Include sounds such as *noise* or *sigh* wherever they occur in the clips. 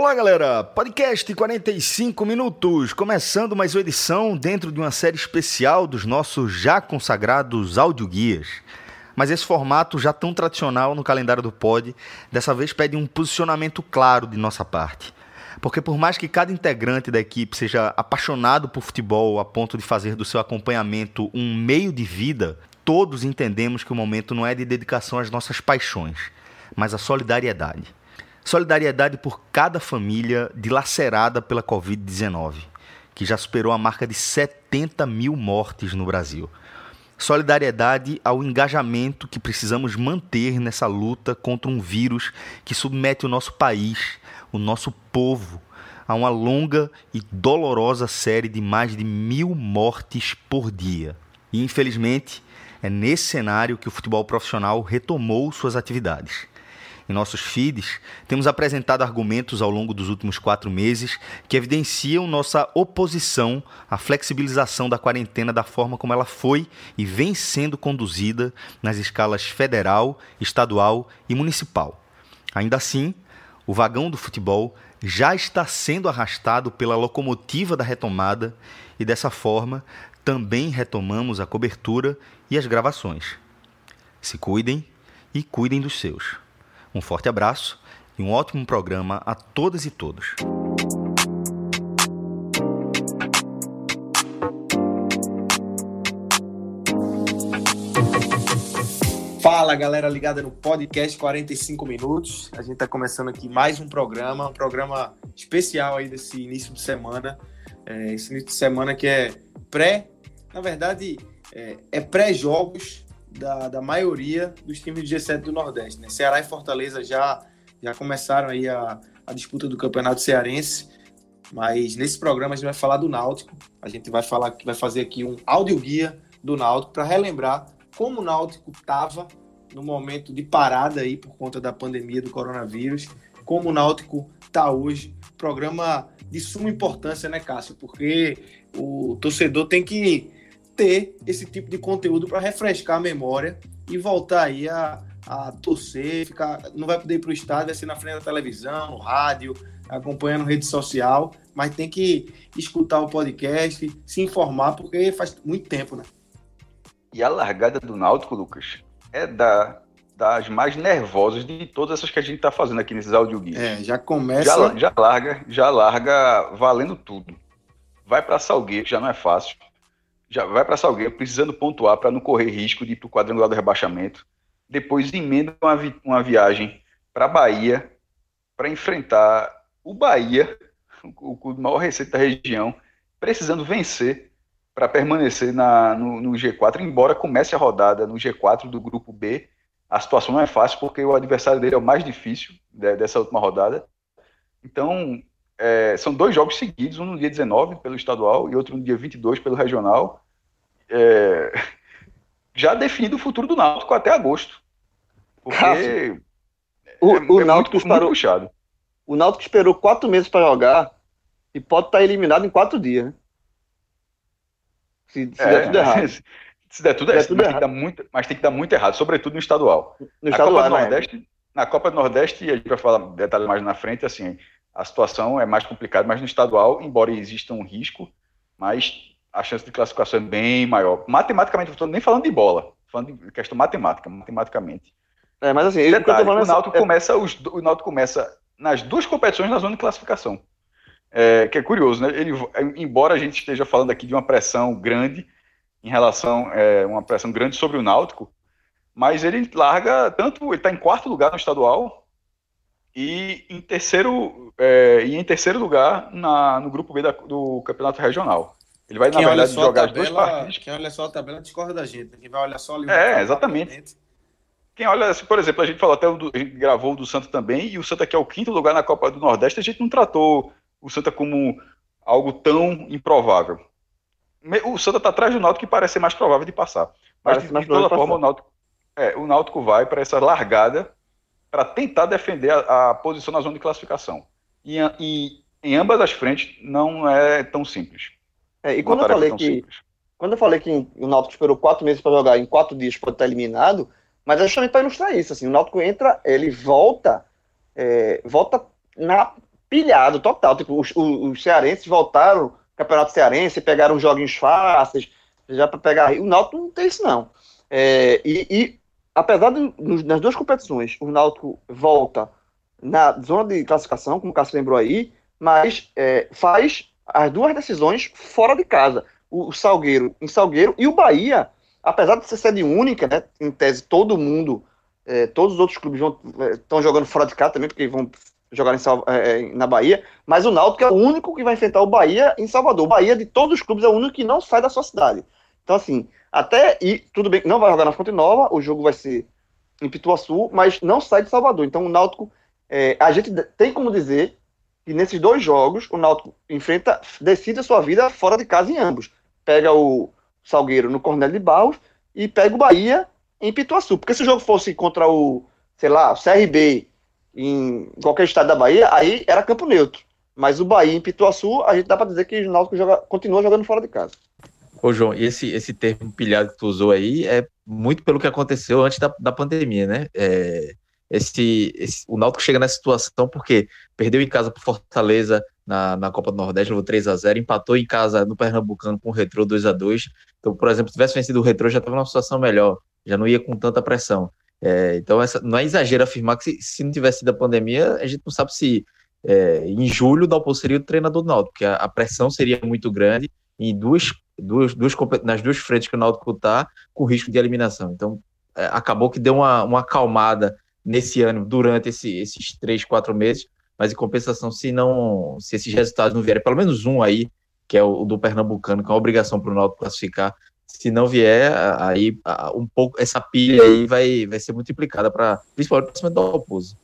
Olá, galera! Podcast 45 minutos, começando mais uma edição dentro de uma série especial dos nossos já consagrados audioguias. Mas esse formato já tão tradicional no calendário do Pod, dessa vez pede um posicionamento claro de nossa parte. Porque por mais que cada integrante da equipe seja apaixonado por futebol a ponto de fazer do seu acompanhamento um meio de vida, todos entendemos que o momento não é de dedicação às nossas paixões, mas à solidariedade. Solidariedade por cada família dilacerada pela Covid-19, que já superou a marca de 70 mil mortes no Brasil. Solidariedade ao engajamento que precisamos manter nessa luta contra um vírus que submete o nosso país, o nosso povo, a uma longa e dolorosa série de mais de mil mortes por dia. E infelizmente, é nesse cenário que o futebol profissional retomou suas atividades em nossos feeds, temos apresentado argumentos ao longo dos últimos quatro meses que evidenciam nossa oposição à flexibilização da quarentena da forma como ela foi e vem sendo conduzida nas escalas federal, estadual e municipal. Ainda assim, o vagão do futebol já está sendo arrastado pela locomotiva da retomada e dessa forma também retomamos a cobertura e as gravações. Se cuidem e cuidem dos seus. Um forte abraço e um ótimo programa a todas e todos. Fala galera ligada no podcast 45 minutos. A gente está começando aqui mais um programa, um programa especial aí desse início de semana. É, esse início de semana que é pré, na verdade, é, é pré-jogos da, da maioria dos times do G7 do Nordeste. Né? Ceará e Fortaleza já, já começaram aí a, a disputa do Campeonato Cearense, mas nesse programa a gente vai falar do Náutico. A gente vai falar que vai fazer aqui um guia do Náutico para relembrar como o Náutico estava no momento de parada aí por conta da pandemia do coronavírus, como o Náutico está hoje. Programa de suma importância, né, Cássio? Porque o torcedor tem que ter esse tipo de conteúdo para refrescar a memória e voltar aí a, a torcer, ficar, não vai poder ir para o estádio, vai ser na frente da televisão, no rádio, acompanhando rede social, mas tem que escutar o podcast, se informar, porque faz muito tempo, né? E a largada do Náutico, Lucas, é da, das mais nervosas de todas essas que a gente está fazendo aqui nesses áudio guias. É, já começa. Já, já larga, já larga valendo tudo. Vai para Salgueiro, já não é fácil já vai para Salgueiro precisando pontuar para não correr risco de ir para o quadrangular do rebaixamento. Depois emenda uma, vi uma viagem para Bahia para enfrentar o Bahia, o clube maior receita da região, precisando vencer para permanecer na, no, no, G4, embora comece a rodada no G4 do grupo B. A situação não é fácil porque o adversário dele é o mais difícil de, dessa última rodada. Então, é, são dois jogos seguidos, um no dia 19 pelo estadual e outro no dia 22 pelo regional. É, *laughs* já definido o futuro do Náutico até agosto. Porque o, é, o é Náutico muito, muito puxado. O Náutico esperou quatro meses para jogar e pode estar eliminado em quatro dias. Né? Se, se der tudo errado. *laughs* Se der tudo, se der tudo mas, errado. Tem muito, mas tem que dar muito errado, sobretudo no estadual. No estadual, Copa do? Nordeste, na Copa do Nordeste, a gente vai falar detalhes mais na frente, assim, a situação é mais complicada, mas no estadual, embora exista um risco, mas a chance de classificação é bem maior. Matematicamente, estou nem falando de bola, falando de questão matemática, matematicamente. É, mas assim, Detalhe, o, Náutico é... começa os, o Náutico começa nas duas competições na zona de classificação. É, que é curioso, né? Ele, embora a gente esteja falando aqui de uma pressão grande em relação, é, uma pressão grande sobre o Náutico, mas ele larga tanto, ele está em quarto lugar no estadual e em terceiro, é, e em terceiro lugar na, no grupo B da, do campeonato regional. Ele vai, quem na verdade, jogar tabela, as duas partidas. Quem olha só a tabela discorda da gente. Quem vai olhar só ali É, exatamente. Quem olha, por exemplo, a gente falou até, a gente gravou o do Santa também, e o Santa, que é o quinto lugar na Copa do Nordeste, a gente não tratou o Santa como algo tão improvável. O Santa está atrás do Náutico que parece ser mais provável de passar. Mas, parece de, de toda forma, o Náutico, é, o Náutico vai para essa largada para tentar defender a, a, posição na zona de classificação. E, e, em ambas as frentes não é tão simples. É, e quando eu falei que simples. quando eu falei que o Náutico esperou quatro meses para jogar, em quatro dias pode estar eliminado, mas é justamente para ilustrar isso. Assim, o Náutico entra, ele volta, é, volta na pilhado total. Tipo, os, os, os cearenses voltaram, campeonato cearense, pegaram joguinhos fáceis, já para pegar. O Náutico não tem isso, não. É, e, e, apesar de nas duas competições o Náutico volta na zona de classificação, como o Cássio lembrou aí, mas é, faz as duas decisões fora de casa. O, o, Salgueiro em Salgueiro e o Bahia, apesar de ser sede única, né, em tese todo mundo, é, todos os outros clubes estão é, jogando fora de casa também, porque vão jogar em, é, é, na Bahia, mas o Náutico é o único que vai enfrentar o Bahia em Salvador. O Bahia, de todos os clubes, é o único que não sai da sua cidade. Então, assim, até e tudo bem, não vai jogar na Fonte Nova, o jogo vai ser em Pituaçu, mas não sai de Salvador. Então, o Náutico, é, a gente tem como dizer que nesses dois jogos, o Náutico enfrenta, decide a sua vida fora de casa em ambos. Pega o Salgueiro no Cornélio de Barros e pega o Bahia em Pituaçu. Porque se o jogo fosse contra o, sei lá, o CRB em qualquer estado da Bahia, aí era campo neutro. Mas o Bahia em Pituaçu, a gente dá para dizer que o Náutico joga, continua jogando fora de casa. Ô, João, esse, esse termo pilhado que tu usou aí é muito pelo que aconteceu antes da, da pandemia, né? É, esse, esse, o Náutico chega nessa situação porque perdeu em casa para Fortaleza na, na Copa do Nordeste, levou 3 a 0 empatou em casa no Pernambucano com o Retrô 2 a 2 Então, por exemplo, se tivesse vencido o Retrô, já estava numa situação melhor, já não ia com tanta pressão. É, então, essa, não é exagero afirmar que se, se, não tivesse sido a pandemia, a gente não sabe se é, em julho o Dalpo seria o treinador do Náutico, porque a, a pressão seria muito grande em duas duas, duas, nas duas frentes que o Náutico está, com risco de eliminação. Então, é, acabou que deu uma, uma acalmada nesse ano, durante esse, esses três, quatro meses, mas em compensação, se não, se esses resultados não vierem, pelo menos um aí, que é o, do Pernambucano, que é uma obrigação para o Náutico classificar, se não vier, aí um pouco essa pilha aí vai, vai ser multiplicada para principalmente para cima do Oposo.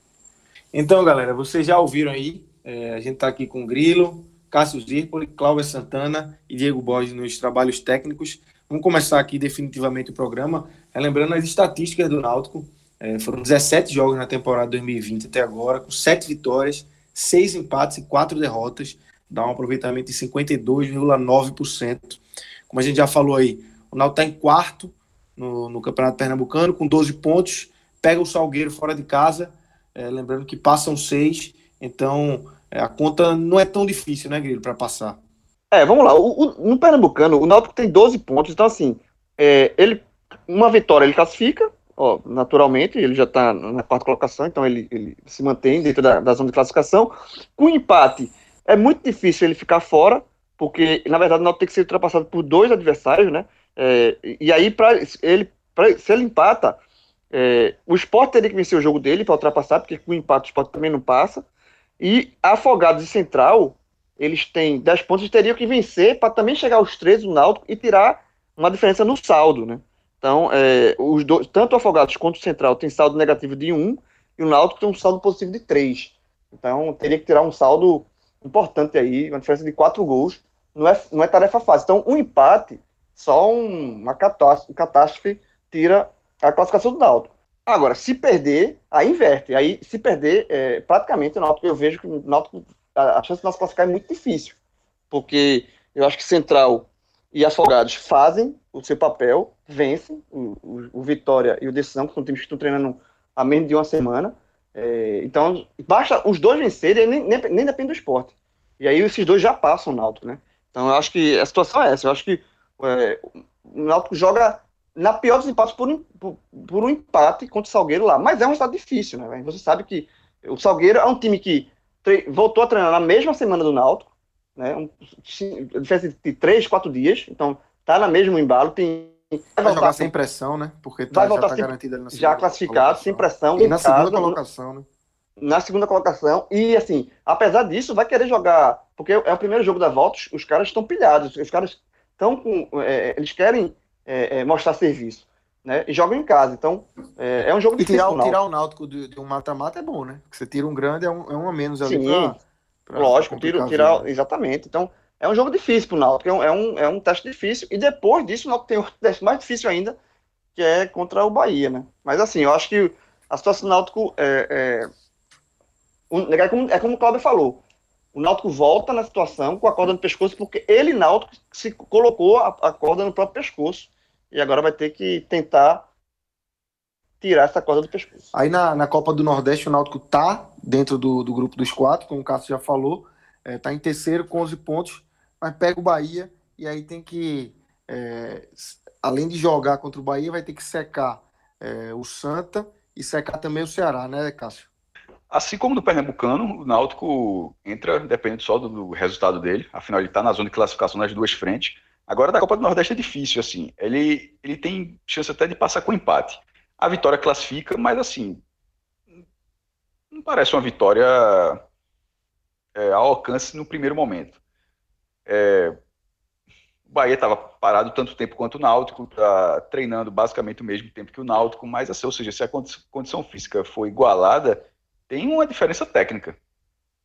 Então, galera, vocês já ouviram aí, é, a gente está aqui com o Grilo, Cássio Zirpoli, Cláudia Santana e Diego Borges nos trabalhos técnicos. Vamos começar aqui definitivamente o programa, relembrando as estatísticas do Náutico. É, foram 17 jogos na temporada 2020 até agora, com 7 vitórias, 6 empates e 4 derrotas, dá um aproveitamento de 52,9%. Como a gente já falou aí, o Náutico está em quarto no, no, Campeonato Pernambucano, com 12 pontos, pega o Salgueiro fora de casa, é, lembrando que passam 6, então a conta não é tão difícil, né, Grilo, para passar. É, vamos lá. O, o, no Pernambucano, o Náutico tem 12 pontos, então assim, é, ele uma vitória ele classifica, ó, naturalmente, ele já está na quarta colocação, então ele, ele se mantém dentro da, da, zona de classificação. Com empate, é muito difícil ele ficar fora, porque na verdade o Náutico tem que ser ultrapassado por dois adversários, né? É, e aí, para ele, pra, se ele empata, é, o Sport teria que vencer o jogo dele para ultrapassar, porque com empate o Sport também não passa. E Afogados e Central, eles têm 10 pontos e teriam que vencer para também chegar aos 13 no Náutico e tirar uma diferença no saldo, né? Então, é, os dois, tanto o Afogados quanto o Central tem saldo negativo de 1 e o Náutico tem um saldo positivo de 3. Então, teria que tirar um saldo importante aí, uma diferença de 4 gols. Não é, não é tarefa fácil. Então, um empate, só um, uma catástrofe, catástrofe tira a classificação do Náutico. Agora, se perder, aí inverte. Aí, se perder, é, praticamente o Náutico, eu vejo que o Náutico, a, a chance de nós classificar é muito difícil. Porque eu acho que Central e Afogados fazem o seu papel, vencem o, o, o Vitória e o Decisão, que são times que estão treinando há menos de uma semana. É, então, basta os dois vencerem, nem, nem, nem depende do esporte. E aí esses dois já passam o Náutico, né? Então eu acho que a situação é essa. Eu acho que é, o Náutico joga na pior dos empates por, por, por, um empate contra o Salgueiro lá. Mas é um resultado difícil, né? Você sabe que o Salgueiro é um time que voltou a treinar na mesma semana do Náutico, né? Um, diferença de três, quatro dias. Então, tá na mesmo embalo. Tem, vai, vai jogar sem pressão, né? Porque tá, vai voltar já tá garantido ali na Já classificado, colocação. sem pressão. E na casa, segunda colocação, né? Na segunda colocação. E, assim, apesar disso, vai querer jogar. Porque é o primeiro jogo da volta, os caras estão pilhados. Os caras estão com. É, eles querem é, é, mostrar serviço. Né? E jogam em casa. Então, é, é um jogo difícil. Tirar, tirar o Náutico de, de um mata-mata é bom, né? Porque você tira um grande, é um, é um a menos ali. Sim, pra, pra lógico, tira, tirar, exatamente. Então, é um jogo difícil para o Náutico, é um, é, um, é um teste difícil. E depois disso, o Náutico tem outro teste mais difícil ainda, que é contra o Bahia, né? Mas assim, eu acho que a situação do Náutico é, é, é, como, é como o Cláudio falou. O Náutico volta na situação com a corda no pescoço, porque ele, Náutico, se colocou a, a corda no próprio pescoço e agora vai ter que tentar tirar essa corda do pescoço. Aí na, na Copa do Nordeste, o Náutico tá dentro do, do grupo dos quatro, como o Cássio já falou, é, tá em terceiro com 11 pontos, mas pega o Bahia e aí tem que, é, além de jogar contra o Bahia, vai ter que secar é, o Santa e secar também o Ceará, né, Cássio? Assim como no Pernambucano, o Náutico entra dependendo só do, do resultado dele, afinal ele está na zona de classificação nas duas frentes. Agora da Copa do Nordeste é difícil, assim, ele, ele tem chance até de passar com empate. A vitória classifica, mas assim, não parece uma vitória é, ao alcance no primeiro momento. É, o Bahia estava parado tanto tempo quanto o Náutico, tá treinando basicamente o mesmo tempo que o Náutico, mas assim, ou seja, se a condição física for igualada, tem uma diferença técnica.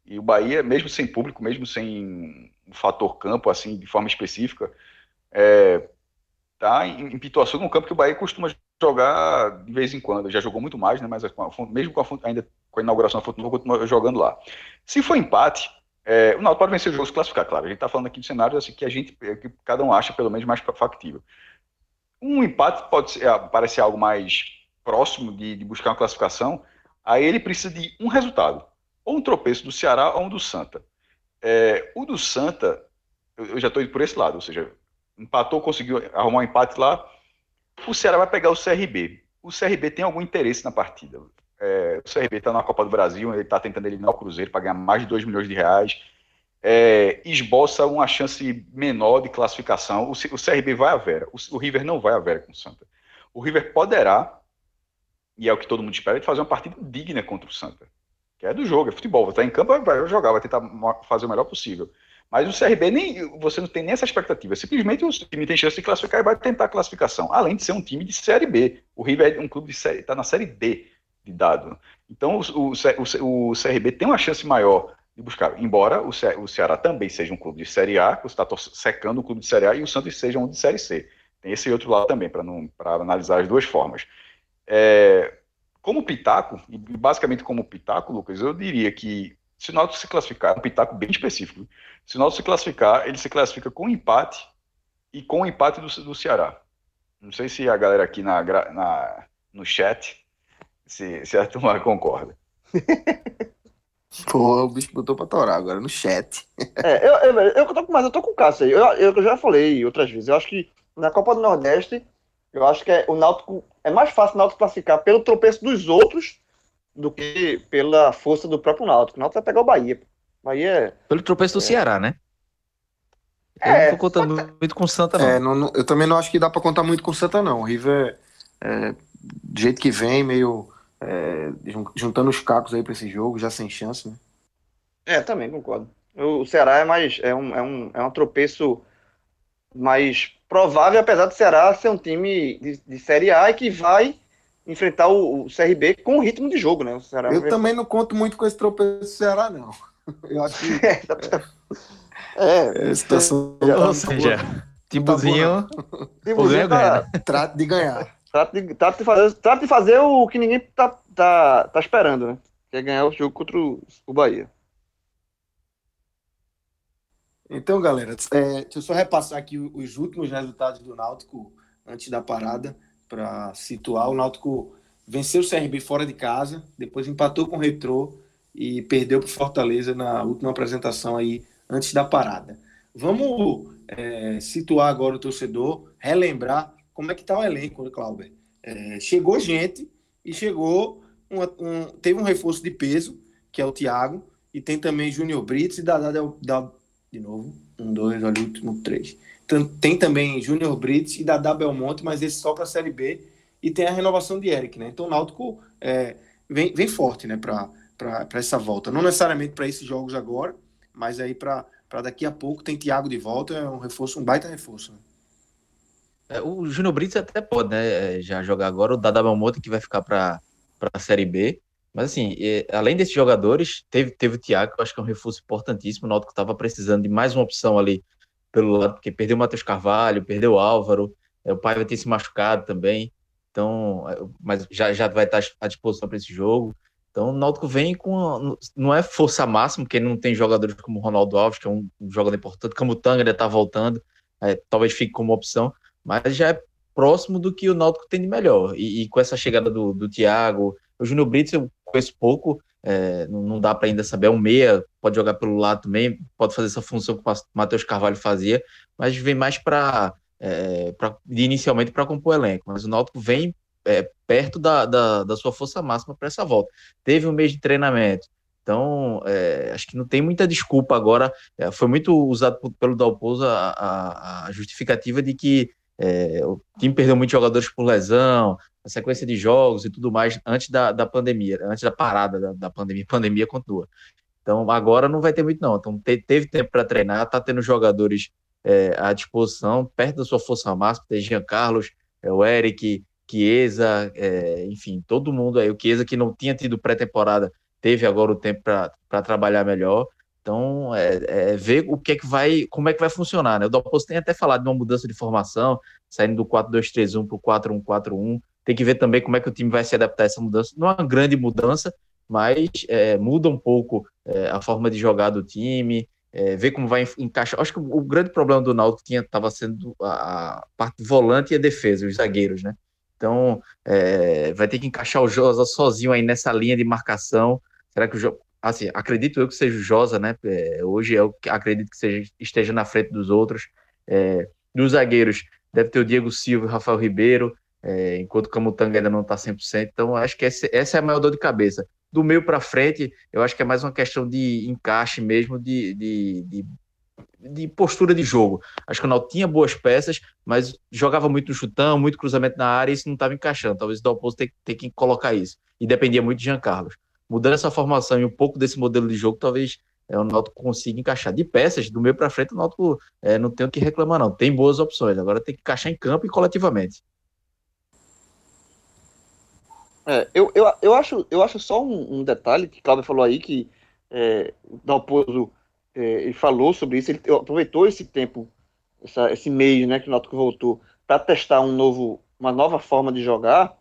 E o Bahia, mesmo sem público, mesmo sem um fator campo, assim, de forma específica, é, tá em, em Pituaçu, num campo que o Bahia costuma jogar de vez em quando. Já jogou muito mais, né? Mas mesmo com a, ainda com a inauguração da Fonte Nova, continua jogando lá. Se for empate, é, o Náutico pode vencer o jogo se classificar, claro. A gente está falando aqui de cenários assim, que a gente, que cada um acha pelo menos mais factível. Um empate pode ser, parecer algo mais próximo de, de buscar uma classificação, aí ele precisa de um resultado, ou um tropeço do Ceará ou um do Santa. É, o do Santa, eu, eu já estou indo por esse lado, ou seja, empatou, conseguiu arrumar um empate lá, o Ceará vai pegar o CRB. O CRB tem algum interesse na partida. É, o CRB está na Copa do Brasil, ele está tentando eliminar o Cruzeiro para ganhar mais de 2 milhões de reais. É, esboça uma chance menor de classificação. O, o CRB vai a Vera, o, o, River não vai a Vera com o Santa. O River poderá, e é o que todo mundo espera, de fazer uma partida digna contra o Santa. Que é do jogo, é futebol. Vai estar em campo, vai jogar, vai tentar fazer o melhor possível. Mas o CRB nem você não tem nem essa expectativa. Simplesmente o time tem chance de classificar e vai tentar a classificação. Além de ser um time de série B. O River é um clube de série, está na série D de dado. Então, o, o, o, CRB tem uma chance maior de buscar, embora o, Ce, o Ceará também seja um clube de Série A, você está secando o clube de Série A, e o Santos seja um de Série C. Tem esse outro lado também, para analisar as duas formas. É, como pitaco, e basicamente como pitaco, Lucas, eu diria que se o Náutico se classificar, um pitaco bem específico, se o Náutico se classificar, ele se classifica com empate e com o empate do, do Ceará. Não sei se a galera aqui na, na no chat se, se a turma *laughs* concorda. *laughs* Pô, o bicho botou pra torar agora no chat. É, eu, eu, eu, tô, mas eu tô com o Cássio aí. Eu, eu já falei outras vezes. Eu acho que na Copa do Nordeste, eu acho que é, o Náutico é mais fácil o Náutico classificar pelo tropeço dos outros do que pela força do próprio Náutico. O Náutico vai pegar o Bahia. Bahia é, Pelo tropeço do é. Ceará, né? Eu é, não tô contando muito com o Santa, não. É, não, não. Eu também não acho que dá para contar muito com o Santa, não. O River, é, do jeito que vem, meio é, juntando os cacos aí para esse jogo, já sem chance, né? É, também concordo. O Ceará é mais é um, é um, é um tropeço mais provável, apesar do Ceará ser um time de, de Série A e que vai enfrentar o, o CRB com o ritmo de jogo, né? Eu também não conto muito com esse tropeço do Ceará, não. Eu acho que. *laughs* é, é, situação. Ou seja, Tibuzinho. Tibuzinho tá, *laughs* trata de ganhar. Trata de, trata de, fazer, trata de fazer o que ninguém tá, tá, tá esperando, né? Que é ganhar o jogo contra o, o Bahia. Então, galera, é, deixa eu só repassar aqui os últimos resultados do Náutico antes da parada, para situar. O Náutico venceu o CRB fora de casa, depois empatou com o Retrô e perdeu para Fortaleza na última apresentação aí antes da parada. Vamos é, situar agora o torcedor, relembrar como é que está o elenco, Clauber. É, chegou gente e chegou um, teve um reforço de peso, que é o Thiago, e tem também Júnior Brits e Dadá da, de novo, um, dois, o último, três. Tem, também Júnior Brits e Dadá Belmonte, mas esse só para a Série B, e tem a renovação de Eric, né? Então o Náutico é, vem, vem forte, né, para essa volta. Não necessariamente para esses jogos agora, mas aí para daqui a pouco tem Thiago de volta, é um reforço, um baita reforço. Né? É, o Júnior Brits até pode, né, é, já jogar agora. O Dada Belmonte que vai ficar para a Série B. Mas assim, além desses jogadores, teve, teve o Thiago, que eu acho que é um reforço importantíssimo. O Náutico estava precisando de mais uma opção ali pelo lado, porque perdeu o Matheus Carvalho, perdeu o Álvaro, é, o pai vai ter se machucado também. Então, mas já, já vai estar à disposição para esse jogo. Então, o Náutico vem com. Não é força máxima, porque não tem jogadores como o Ronaldo Alves, que é um jogador importante, como o Tanga ainda está voltando, é, talvez fique como opção, mas já é próximo do que o Náutico tem de melhor. E, e com essa chegada do, do Thiago, o Júnior Brits eu conheço pouco, é, não, dá para ainda saber, é um meia, pode jogar pelo lado também, pode fazer essa função que o Matheus Carvalho fazia, mas vem mais para é, inicialmente para compor o elenco. Mas o Náutico vem é, perto da, da, da, sua força máxima para essa volta. Teve um mês de treinamento, então é, acho que não tem muita desculpa agora. É, foi muito usado pelo Dalpozo a, a, a justificativa de que é, o time perdeu muitos jogadores por lesão, a sequência de jogos e tudo mais antes da, da pandemia, antes da parada da, da pandemia. *laughs* Pandemia continua. Então agora não vai ter muito, não. Então te, teve tempo para treinar, tá tendo jogadores é, à disposição, perto da sua força máxima, tem Jean Carlos, é, o Eric, Chiesa, é, enfim, todo mundo aí. O Chiesa que não tinha tido pré-temporada teve agora o tempo para trabalhar melhor. Então, é, é, ver o que é que vai, como é que vai funcionar, né? O Dalpozo tem até falado de uma mudança de formação, saindo do 4-2-3-1 para o 4-1-4-1. Tem que ver também como é que o time vai se adaptar a essa mudança. Não é uma grande mudança, mas é, muda um pouco é, a forma de jogar do time, é, ver como vai encaixar. Acho que o grande problema do Náutico tinha estava sendo a, parte volante e a defesa, os zagueiros, né? Então, é, vai ter que encaixar o Josa sozinho aí nessa linha de marcação. Será que o assim, acredito eu que seja o Josa, né? É, hoje eu acredito que seja, esteja na frente dos outros. É, dos zagueiros, deve ter o Diego Silva e o Rafael Ribeiro, é, enquanto o Camutanga ainda não está 100%. Então, acho que essa, essa é a maior dor de cabeça. Do meio para frente, eu acho que é mais uma questão de encaixe mesmo, de, de, de, de postura de jogo. Acho que o Náutico tinha boas peças, mas jogava muito no chutão, muito cruzamento na área e isso não estava encaixando. Talvez o Dalpozo tenha, tenha que colocar isso. E dependia muito de Jean Carlos mudando essa formação e um pouco desse modelo de jogo, talvez é, o Náutico consiga encaixar. De peças, do meio para frente, o Náutico é, não tem o que reclamar, não. Tem boas opções. Agora tem que encaixar em campo e coletivamente. É, eu, eu, eu, acho, eu acho só um, um detalhe que o Cláudio falou aí, que é, o Dalpozo é, ele falou sobre isso, ele aproveitou esse tempo, essa, esse mês né, que o Náutico voltou, para testar um novo, uma nova forma de jogar.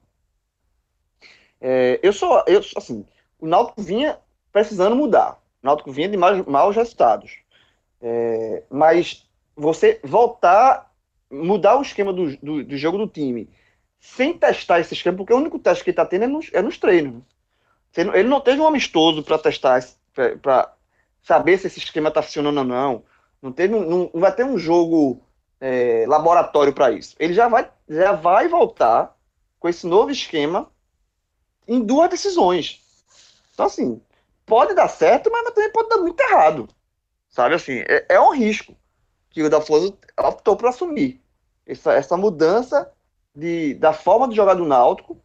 É, eu só, eu, assim, o Náutico vinha precisando mudar. O Náutico vinha de maus, maus resultados. É, mas você voltar, mudar o esquema do, do, do, jogo do time, sem testar esse esquema, porque o único teste que ele está tendo é nos, é nos treinos. Ele não teve um amistoso para testar, para saber se esse esquema está funcionando ou não. Não, teve, não, não vai ter um jogo é, laboratório para isso. Ele já vai, já vai voltar com esse novo esquema em duas decisões. Então, assim, pode dar certo, mas também pode dar muito errado. Sabe, assim, é, é um risco que o Dalpozo optou por assumir. Essa, essa mudança de, da forma de jogar do Náutico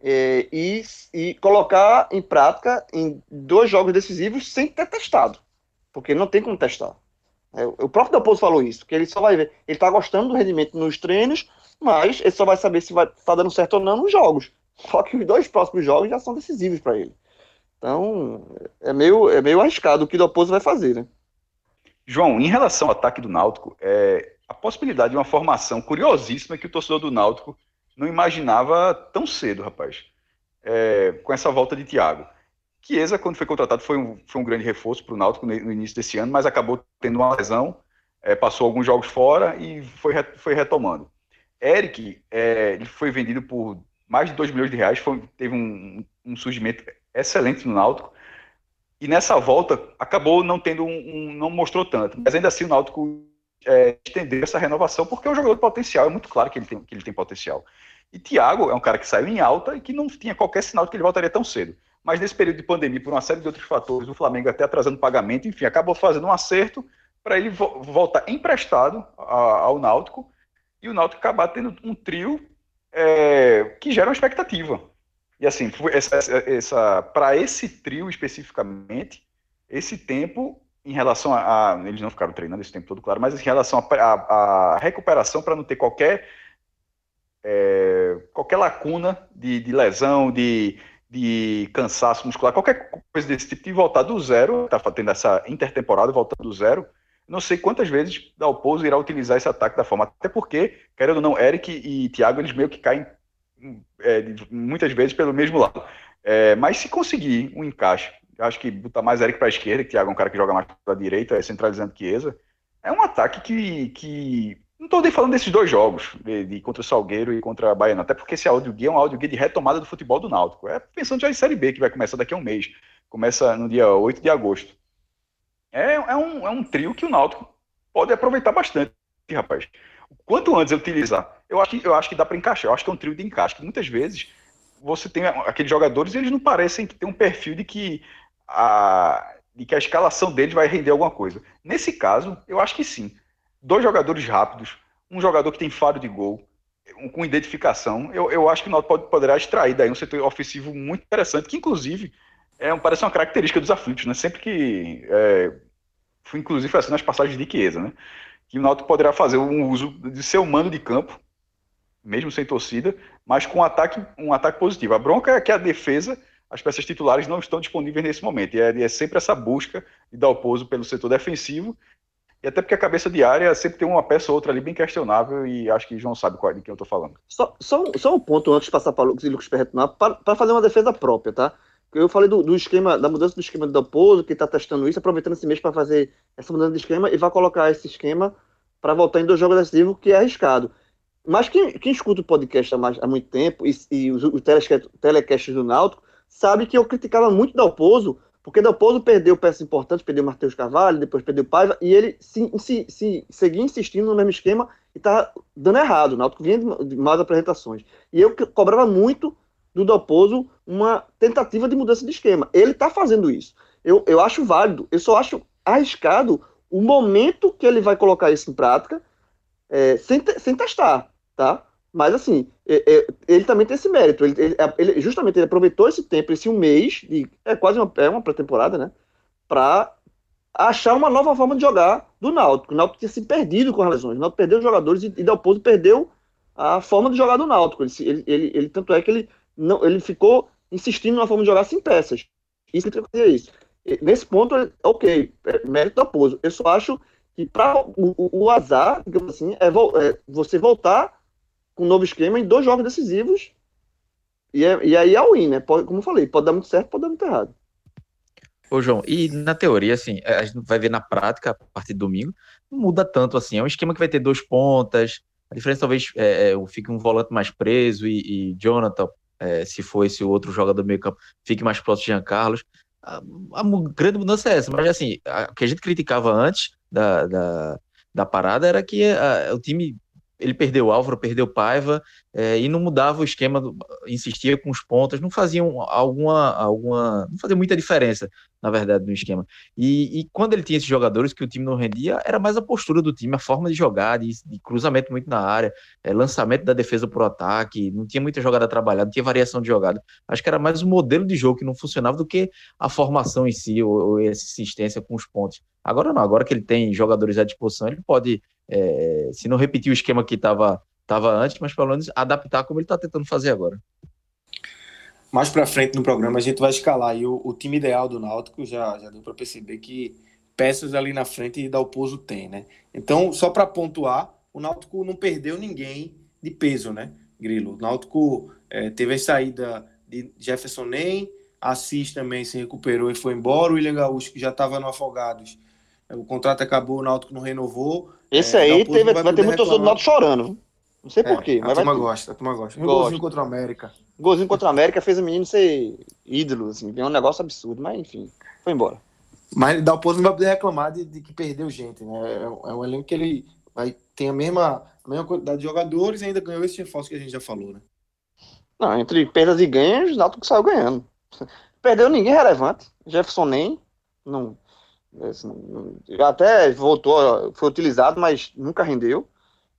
é, e, e colocar em prática em dois jogos decisivos sem ter testado. Porque não tem como testar. É, o próprio Dalpozo falou isso, que ele só vai ver. Ele está gostando do rendimento nos treinos, mas ele só vai saber se vai tá dando certo ou não nos jogos. Só que os dois próximos jogos já são decisivos para ele. Então, é meio, é meio arriscado o que o Dalpozo vai fazer, né? João, em relação ao ataque do Náutico, é, a possibilidade de uma formação curiosíssima que o torcedor do Náutico não imaginava tão cedo, rapaz, é, com essa volta de Thiago. Chiesa, quando foi contratado, foi um, foi um grande reforço para o Náutico no, início desse ano, mas acabou tendo uma lesão, é, passou alguns jogos fora e foi, foi retomando. Eric, é, ele foi vendido por mais de 2 milhões de reais, foi, teve um, um surgimento excelente no Náutico. E nessa volta acabou não tendo um, um não mostrou tanto, mas ainda assim o Náutico é, estendeu essa renovação porque é um jogador de potencial, é muito claro que ele tem, que ele tem potencial. E Thiago é um cara que saiu em alta e que não tinha qualquer sinal de que ele voltaria tão cedo. Mas nesse período de pandemia, por uma série de outros fatores, o Flamengo até atrasando pagamento, enfim, acabou fazendo um acerto para ele vo voltar emprestado ao Náutico e o Náutico acabar tendo um trio é, que gera uma expectativa. E assim, essa, essa para esse trio especificamente, esse tempo em relação a, a, Eles não ficaram treinando esse tempo todo, claro, mas em relação à recuperação para não ter qualquer. É, qualquer lacuna de, de lesão, de, de cansaço muscular, qualquer coisa desse tipo, de voltar do zero, está tendo essa intertemporada, voltando do zero. Não sei quantas vezes Dalpozo irá utilizar esse ataque da forma, até porque, querendo ou não, Eric e Thiago, eles meio que caem é, muitas vezes pelo mesmo lado. É, mas se conseguir um encaixe, acho que botar mais Eric para a esquerda, que Thiago é um cara que joga mais para a direita, é centralizando Chiesa, é um ataque que, que estou nem falando desses dois jogos, de, de, contra o Salgueiro e contra a Baiana, até porque esse áudio guia é um áudio guia de retomada do futebol do Náutico. É pensando já em Série B, que vai começar daqui a um mês. Começa no dia 8 de agosto. É, é, um, é um trio que o Náutico pode aproveitar bastante, rapaz. Quanto antes eu utilizar, eu acho que, eu acho que dá para encaixar. Eu acho que é um trio de encaixe, que muitas vezes você tem aqueles jogadores e eles não parecem que tem um perfil de que a, de que a escalação deles vai render alguma coisa. Nesse caso, eu acho que sim. Dois jogadores rápidos, um jogador que tem faro de gol, um, com identificação, eu, eu acho que o Náutico pode, poderá extrair daí um setor ofensivo muito interessante, que inclusive é, parece uma característica dos aflitos, né? Sempre que. É, foi inclusive assim nas passagens de Chiesa, né? Que o Náutico poderá fazer um uso de seu mando de campo, mesmo sem torcida, mas com um ataque, um ataque positivo. A bronca é que a defesa as peças titulares não estão disponíveis nesse momento. E é, é sempre essa busca de dar o pouso pelo setor defensivo. E até porque a cabeça de área sempre tem uma peça ou outra ali bem questionável e acho que João sabe qual, de quem eu estou falando. Só, só, só um ponto antes de passar para o Lucas retornar, para fazer uma defesa própria, tá? Eu falei do, do, esquema, da mudança do esquema do Pouso, que está testando isso, aproveitando esse mês para fazer essa mudança de esquema e vai colocar esse esquema para voltar em dois jogos decisivos, que é arriscado. Mas quem, quem escuta o podcast há, mais, há muito tempo e, e os, os telecasts do Náutico sabe que eu criticava muito Dalpozo, porque Dalpozo perdeu peças importantes, perdeu Matheus Carvalho, depois perdeu Paiva, e ele se, se, se seguia insistindo no mesmo esquema e estava dando errado. O Náutico vinha de mais apresentações. E eu cobrava muito do Dalpozo uma tentativa de mudança de esquema. Ele está fazendo isso. Eu, eu acho válido, eu só acho arriscado o momento que ele vai colocar isso em prática é, sem, sem testar, tá? Mas assim, ele também tem esse mérito. Ele, ele, justamente ele aproveitou esse tempo, esse um mês, de, é quase uma, é uma pré-temporada, né? Para achar uma nova forma de jogar do Náutico. O Náutico tinha se perdido com as lesões. O Náutico perdeu os jogadores e, e Dalpozo perdeu a forma de jogar do Náutico. Ele, ele, ele, tanto é que ele, não, ele ficou insistindo numa forma de jogar sem peças. Isso que isso. Nesse ponto, ok, é mérito do Dalpozo. Eu só acho que para o, o, o, azar, digamos assim, é, é você voltar com um novo esquema em dois jogos decisivos. E, é, e aí é o win, né? Pode, como eu falei, pode dar muito certo, pode dar muito errado. Ô, João, e na teoria, assim, a gente vai ver na prática, a partir de domingo, não muda tanto, assim. É um esquema que vai ter duas pontas. A diferença talvez é, é, fique um volante mais preso e, e Jonathan, é, se for esse outro jogador do meio campo, fique mais próximo de Jean Carlos. A, a, grande mudança é essa, mas assim, o que a gente criticava antes da, da, da parada era que a, o time ele perdeu o Álvaro, perdeu o Paiva, é, e não mudava o esquema, insistia com os pontos, não faziam alguma, alguma. não fazia muita diferença, na verdade, no esquema. E, e, quando ele tinha esses jogadores que o time não rendia, era mais a postura do time, a forma de jogar, de, de cruzamento muito na área, é, lançamento da defesa por ataque, não tinha muita jogada trabalhada, não tinha variação de jogada. Acho que era mais o modelo de jogo que não funcionava do que a formação em si, ou, ou essa insistência com os pontos. Agora não, agora que ele tem jogadores à disposição, ele pode é, se não repetir o esquema que estava tava antes, mas pelo menos adaptar como ele está tentando fazer agora. Mais para frente no programa a gente vai escalar e o, o, time ideal do Náutico já, já deu para perceber que peças ali na frente e Dalpozo tem, né? Então, só para pontuar, o Náutico não perdeu ninguém de peso, né, Grilo? O Náutico é, teve a saída de Jefferson Nem, Assis também se recuperou e foi embora, o William Gaúcho que já estava no Afogados, o contrato acabou, o Náutico não renovou, esse é, aí teve, vai, vai ter muito torcedor do Náutico chorando. Não sei é, porquê. A turma gosta, a turma gosta. Um golzinho contra o América. Um golzinho contra o América fez o menino ser ídolo, assim. É um negócio absurdo, mas enfim, foi embora. Mas Dalpozo não vai poder reclamar de, de, que perdeu gente, né? É, é um elenco que ele vai, tem a mesma, a mesma quantidade de jogadores e ainda ganhou esse reforço que a gente já falou, né? Não, entre perdas e ganhos, o Náutico saiu ganhando. Perdeu ninguém relevante. Jefferson nem. Não, até voltou, foi utilizado, mas nunca rendeu.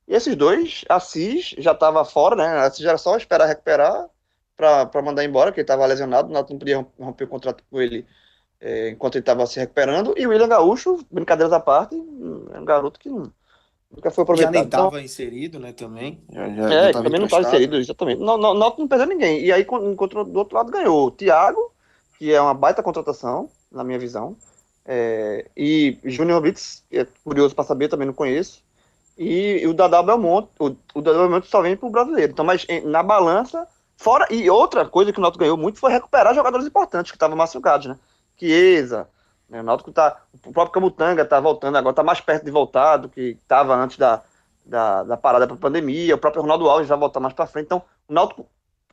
E esses dois, Assis já estava fora, né? Assis já era só esperar recuperar para mandar embora, porque ele estava lesionado, não podia romper o contrato com ele é, enquanto ele estava se recuperando. E o William Gaúcho, brincadeiras à parte, é um garoto que não, nunca foi aproveitado. Já nem estava então, inserido, né, também. Já, já, é, já também não estava inserido, exatamente. Não, não, não, não perdeu ninguém. E aí, enquanto do outro lado, ganhou o Thiago, que é uma baita contratação, na minha visão. É, e Júnior Brits, é curioso para saber, também não conheço. E, e o Dadá Belmonte, o, o Dadá Belmonte só vem para o brasileiro. Então, mas na balança, fora. E outra coisa que o Náutico ganhou muito foi recuperar jogadores importantes que estavam machucados, né? Chiesa, né? o Náutico tá. O próprio Camutanga tá voltando agora, tá mais perto de voltar do que estava antes da, da, da parada para a pandemia, o próprio Ronaldo Alves vai voltar mais para frente. Então, o Náutico,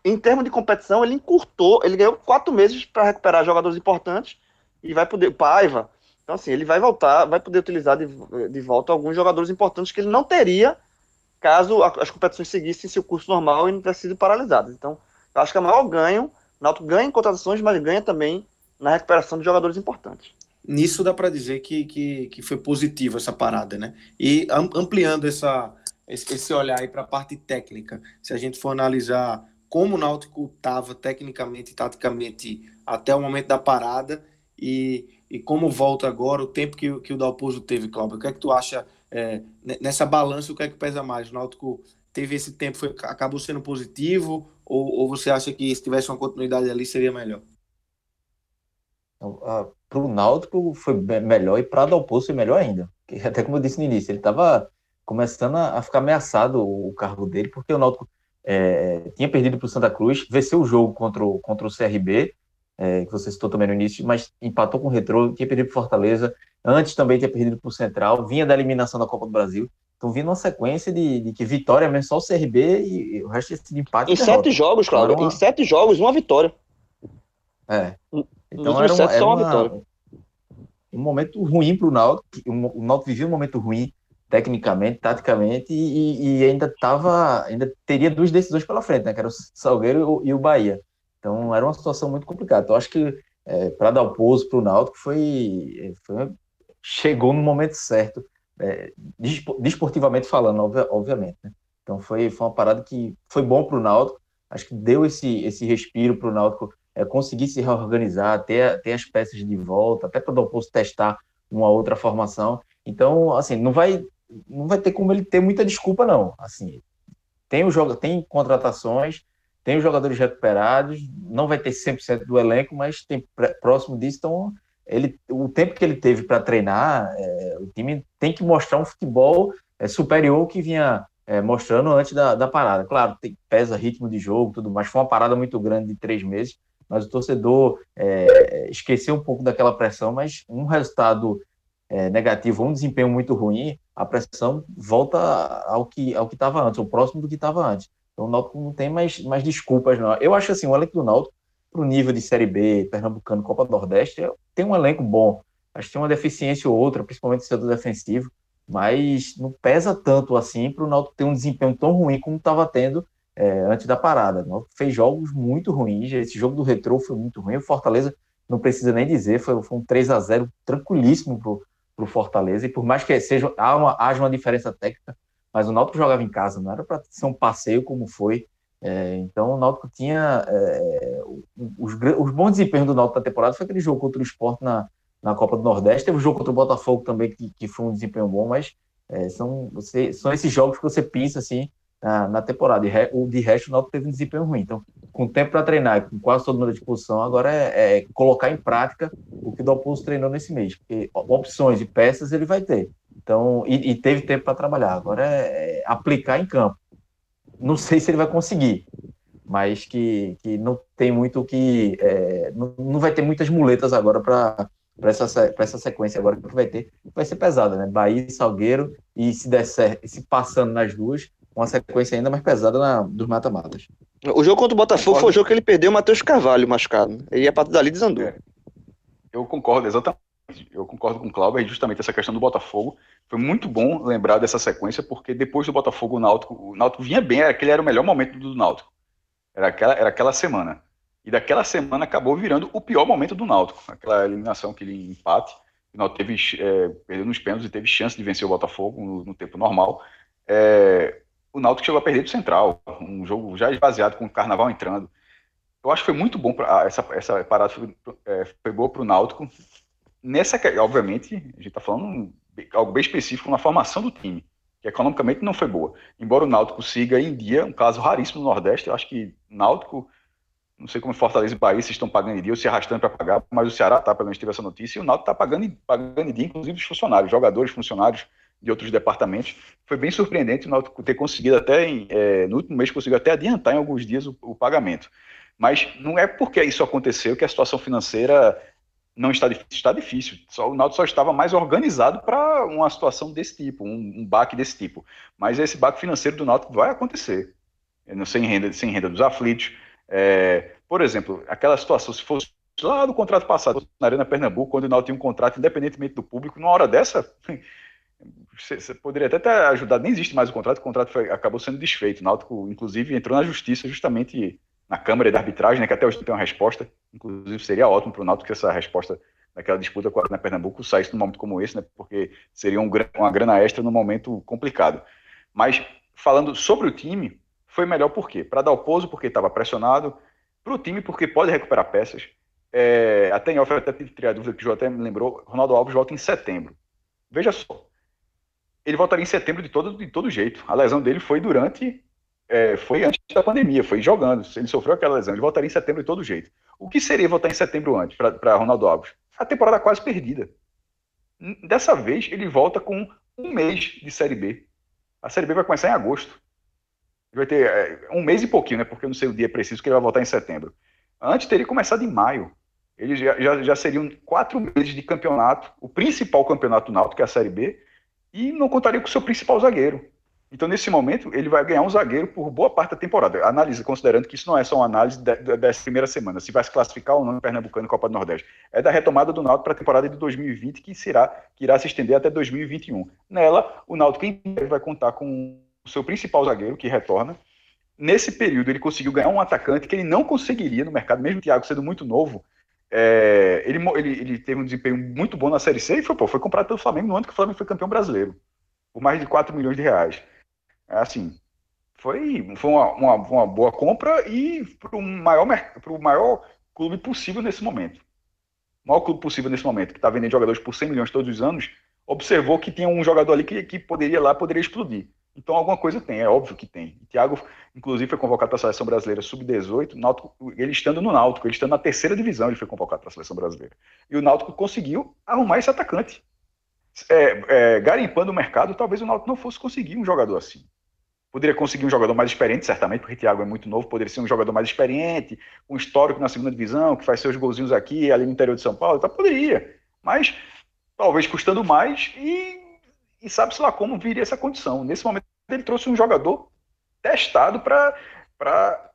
em termos de competição, ele encurtou, ele ganhou quatro meses para recuperar jogadores importantes e vai poder, Paiva. Então, assim, ele vai voltar, vai poder utilizar de, de volta alguns jogadores importantes que ele não teria caso as competições seguissem seu curso normal e não tivesse sido paralisado. Então, eu acho que é maior ganho, o Náutico ganha em contratações, mas ganha também na recuperação de jogadores importantes. Nisso dá para dizer que, que, que foi positivo essa parada, né? E ampliando essa, esse olhar aí para a parte técnica, se a gente for analisar como o Náutico estava tecnicamente e taticamente até o momento da parada e, e como volta agora, o tempo que, que o Dalpozo teve, Cláudio, o que é que tu acha é, nessa balança, o que é que pesa mais? O Náutico teve esse tempo, foi, acabou sendo positivo ou, ou você acha que se tivesse uma continuidade ali seria melhor? Para o Náutico foi melhor e para Dalpozo foi melhor ainda. *laughs* Até como eu disse no início, ele estava começando a, ficar ameaçado o cargo dele, porque o Náutico é, tinha perdido para o Santa Cruz, venceu o jogo contra o, contra o CRB, é, que você citou também no início, mas empatou com o Retrô, tinha perdido para Fortaleza, antes também tinha perdido para o Central, vinha da eliminação da Copa do Brasil, então vinha uma sequência de, de que vitória mesmo só o CRB e, e o resto de empate. Em sete jogos, Claudio, uma... em sete jogos, uma vitória. É. Então era, uma, era uma, uma, um momento ruim para o Náutico, o Náutico vivia um momento ruim tecnicamente, taticamente, e, e ainda tava, ainda teria duas decisões pela frente, né? Que era o Salgueiro e o Bahia. Então era uma situação muito complicada. Então acho que é, para dar o pouso para o Náutico foi, foi, chegou no momento certo, é, desportivamente falando, obviamente. Né? Então foi, foi uma parada que foi bom para o Náutico. Acho que deu esse, esse respiro para o Náutico é, conseguir se reorganizar, ter, ter as peças de volta, até para o Dalpozo testar uma outra formação. Então, assim, não vai não vai ter como ele ter muita desculpa, não. Assim, tem o jogo, tem contratações, tem os jogadores recuperados, não vai ter 100% do elenco, mas tem próximo disso, então ele, o tempo que ele teve para treinar, é, o time tem que mostrar um futebol é, superior ao que vinha é, mostrando antes da, da parada. Claro, tem, pesa ritmo de jogo, tudo mais. Foi uma parada muito grande de três meses, mas o torcedor é, esqueceu um pouco daquela pressão. Mas um resultado é, negativo, um desempenho muito ruim, a pressão volta ao que ao que estava antes, ou próximo do que estava antes. Então o Náutico não tem mais, mais desculpas, não. Eu acho assim, o elenco do Náutico, para o nível de Série B, Pernambucano, Copa do Nordeste, tem um elenco bom. Acho que tem uma deficiência ou outra, principalmente no setor defensivo, mas não pesa tanto assim para o Náutico ter um desempenho tão ruim como estava tendo é, antes da parada. O Náutico fez jogos muito ruins, esse jogo do Retrô foi muito ruim, o Fortaleza não precisa nem dizer, foi, foi um 3 a 0 tranquilíssimo para o Fortaleza, e por mais que seja, há uma, haja uma diferença técnica, mas o Náutico jogava em casa, não era para ser um passeio como foi. É, então o Náutico tinha é, os, os, bons desempenhos do Náutico na temporada foi aquele jogo contra o Sport na, na Copa do Nordeste, teve o um jogo contra o Botafogo também que, que foi um desempenho bom, mas é, são, você, são esses jogos que você pensa assim na, na temporada. E o de resto o Náutico teve um desempenho ruim. Então, com tempo para treinar, com quase todo mundo à disposição, agora é, é colocar em prática o que o Dalpozo treinou nesse mês, porque opções e peças ele vai ter. Então, e, e teve tempo para trabalhar. Agora é, é, aplicar em campo. Não sei se ele vai conseguir, mas que, que não tem muito que. É, não, não vai ter muitas muletas agora para para essa, essa sequência agora que vai ter, vai ser pesada, né? Bahia e Salgueiro, e se der certo, se passando nas duas, uma sequência ainda mais pesada na, dos mata-matas. O jogo contra o Botafogo foi o jogo que ele perdeu o Matheus Carvalho machucado. E a partir dali desandou. É. Eu concordo, exatamente. Eu concordo com o Cláudio, justamente essa questão do Botafogo. Foi muito bom lembrar dessa sequência, porque depois do Botafogo, o Náutico, o Náutico vinha bem, aquele era o melhor momento do Náutico. Era aquela, era aquela semana. E daquela semana acabou virando o pior momento do Náutico. Aquela eliminação, aquele empate. O Náutico teve, é, perdeu nos pênaltis e teve chance de vencer o Botafogo no, no tempo normal. É, o Náutico chegou a perder do Central, um jogo já esvaziado com o Carnaval entrando. Eu acho que foi muito bom para essa essa parada foi, é, foi boa para o Náutico. Nessa, obviamente, a gente está falando algo bem específico na formação do time, que economicamente não foi boa. Embora o Náutico siga em dia, um caso raríssimo no Nordeste, eu acho que Náutico, não sei como Fortaleza e Bahia se estão pagando em dia ou se arrastando para pagar, mas o Ceará está, pelo menos teve essa notícia, e o Náutico está pagando, pagando em dia, inclusive os funcionários, jogadores, funcionários de outros departamentos. Foi bem surpreendente o Náutico ter conseguido até, em, é, no último mês, conseguiu até adiantar em alguns dias o, o, pagamento. Mas não é porque isso aconteceu que a situação financeira não está difícil, está difícil. Só, o Náutico só estava mais organizado para uma situação desse tipo, um, um, baque desse tipo. Mas esse baque financeiro do Náutico vai acontecer. Sem renda, sem renda dos aflitos. É, por exemplo, aquela situação, se fosse lá no contrato passado, na Arena Pernambuco, quando o Náutico tinha um contrato independentemente do público, numa hora dessa, *laughs* você, poderia até ter ajudado, nem existe mais o contrato, o contrato foi, acabou sendo desfeito. O Náutico, inclusive, entrou na justiça justamente na Câmara de Arbitragem, né, que até hoje não tem uma resposta. Inclusive, seria ótimo para o Náutico que essa resposta daquela disputa com a Arena Pernambuco saísse num momento como esse, né, porque seria um, uma grana extra num momento complicado. Mas, falando sobre o time, foi melhor por quê? Para dar o pouso, porque estava pressionado, para o time, porque pode recuperar peças, é, até em off, até tive a dúvida que o João até me lembrou, Ronaldo Alves volta em setembro. Veja só, ele voltaria em setembro de todo, de todo jeito. A lesão dele foi durante, é, foi antes da pandemia, foi jogando. Ele sofreu aquela lesão, ele voltaria em setembro de todo jeito. O que seria voltar em setembro antes para Ronaldo Alves? A temporada quase perdida. Dessa vez, ele volta com um mês de Série B. A Série B vai começar em agosto. Vai ter é, um mês e pouquinho, né? Porque eu não sei o dia preciso que ele vai voltar em setembro. Antes teria começado em maio. Eles já, já, já, seriam quatro meses de campeonato, o principal campeonato náutico, que é a Série B, e não contaria com o seu principal zagueiro. Então, nesse momento, ele vai ganhar um zagueiro por boa parte da temporada. Analise, considerando que isso não é só uma análise dessa primeira semana, se vai se classificar ou não no Pernambucano e Copa do Nordeste. É da retomada do Náutico para a temporada de 2020, que, será, que irá se estender até 2021. Nela, o Náutico vai contar com o seu principal zagueiro, que retorna, nesse período ele conseguiu ganhar um atacante que ele não conseguiria no mercado, mesmo o Thiago sendo muito novo. É, ele, ele, ele, teve um desempenho muito bom na Série C e foi, pô, foi comprado pelo Flamengo no ano que o Flamengo foi campeão brasileiro, por mais de 4 milhões de reais. Assim, foi, foi uma, uma, uma boa compra e para o maior, maior clube possível nesse momento. O maior clube possível nesse momento, que está vendendo jogadores por 100 milhões todos os anos, observou que tinha um jogador ali que, que poderia lá, poderia explodir. Então alguma coisa tem, é óbvio que tem. O Thiago, inclusive, foi convocado para a seleção brasileira sub-18, ele estando no Náutico, ele estando na terceira divisão, ele foi convocado para a seleção brasileira. E o Náutico conseguiu arrumar esse atacante. É, é, garimpando o mercado, talvez o Náutico não fosse conseguir um jogador assim. Poderia conseguir um jogador mais experiente, certamente, porque o Thiago é muito novo, poderia ser um jogador mais experiente, com histórico na segunda divisão, que faz seus golzinhos aqui, ali no interior de São Paulo, então poderia. Mas talvez custando mais e e sabe-se lá como viria essa condição. Nesse momento, ele trouxe um jogador testado para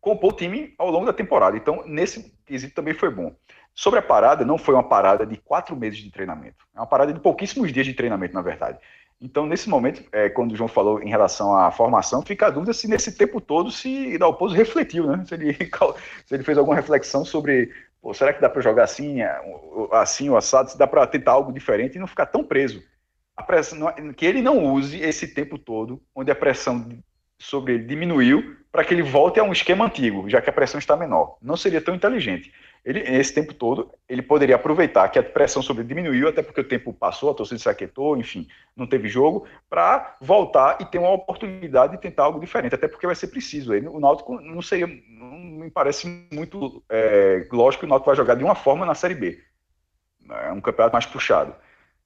compor o time ao longo da temporada. Então, nesse quesito também foi bom. Sobre a parada, não foi uma parada de quatro meses de treinamento. É uma parada de pouquíssimos dias de treinamento, na verdade. Então, nesse momento, é, quando o João falou em relação à formação, fica a dúvida se nesse tempo todo se Dalpozo refletiu, né? Se ele, *laughs* se ele fez alguma reflexão sobre pô, será que dá para jogar assim, assim ou assado, se dá para tentar algo diferente e não ficar tão preso pressão, que ele não use esse tempo todo, onde a pressão sobre ele diminuiu, para que ele volte a um esquema antigo, já que a pressão está menor. Não seria tão inteligente. Ele, esse tempo todo, ele poderia aproveitar que a pressão sobre ele diminuiu, até porque o tempo passou, a torcida se aquietou, enfim, não teve jogo, para voltar e ter uma oportunidade de tentar algo diferente, até porque vai ser preciso. Ele, o Náutico não não me parece muito é, lógico que o Náutico vai jogar de uma forma na Série B. É um campeonato mais puxado.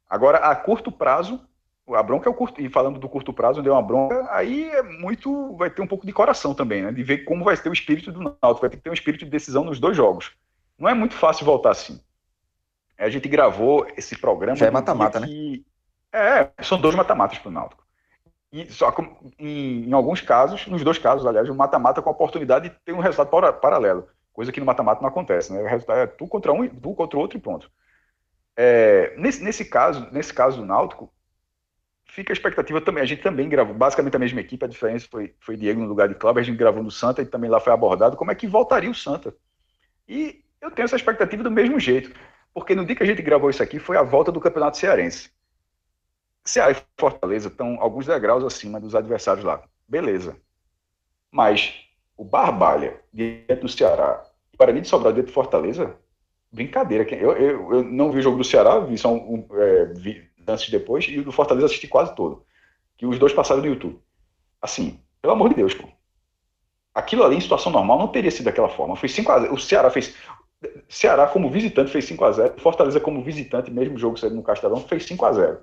Agora, a curto prazo, a bronca é o curto, e falando do curto prazo, deu uma bronca, aí é muito, vai ter um pouco de coração também, né? De ver como vai ter o espírito do Náutico, vai ter que ter um espírito de decisão nos dois jogos. Não é muito fácil voltar assim. A gente gravou esse programa. Já é mata-mata, né? É, são dois mata-matas para o Náutico. E só que em, em, alguns casos, nos dois casos, aliás, o mata-mata com a oportunidade de ter um resultado para, paralelo. Coisa que no mata-mata não acontece, né? O resultado é tu contra um, tu contra o outro e pronto. É, nesse, nesse, caso, nesse caso do Náutico, fica a expectativa também. A gente também gravou, basicamente a mesma equipe, a diferença foi, foi Diego no lugar de Cláudio, a gente gravou no Santa e também lá foi abordado como é que voltaria o Santa. E eu tenho essa expectativa do mesmo jeito, porque no dia que a gente gravou isso aqui foi a volta do Campeonato Cearense. Ceará e Fortaleza estão alguns degraus acima dos adversários lá. Beleza. Mas o Barbalha, diante do Ceará, para mim de Sobral dentro de Fortaleza, brincadeira. Eu, eu, eu, não vi o jogo do Ceará, vi só um, é, vi antes depois, e o do Fortaleza assisti quase todo. Que os dois passaram no YouTube. Assim, pelo amor de Deus, pô. Aquilo ali em situação normal não teria sido daquela forma. Foi 5 a 0 O Ceará fez. Ceará, como visitante, fez 5 a 0 Fortaleza, como visitante, mesmo jogo saindo no Castelão, fez 5 a 0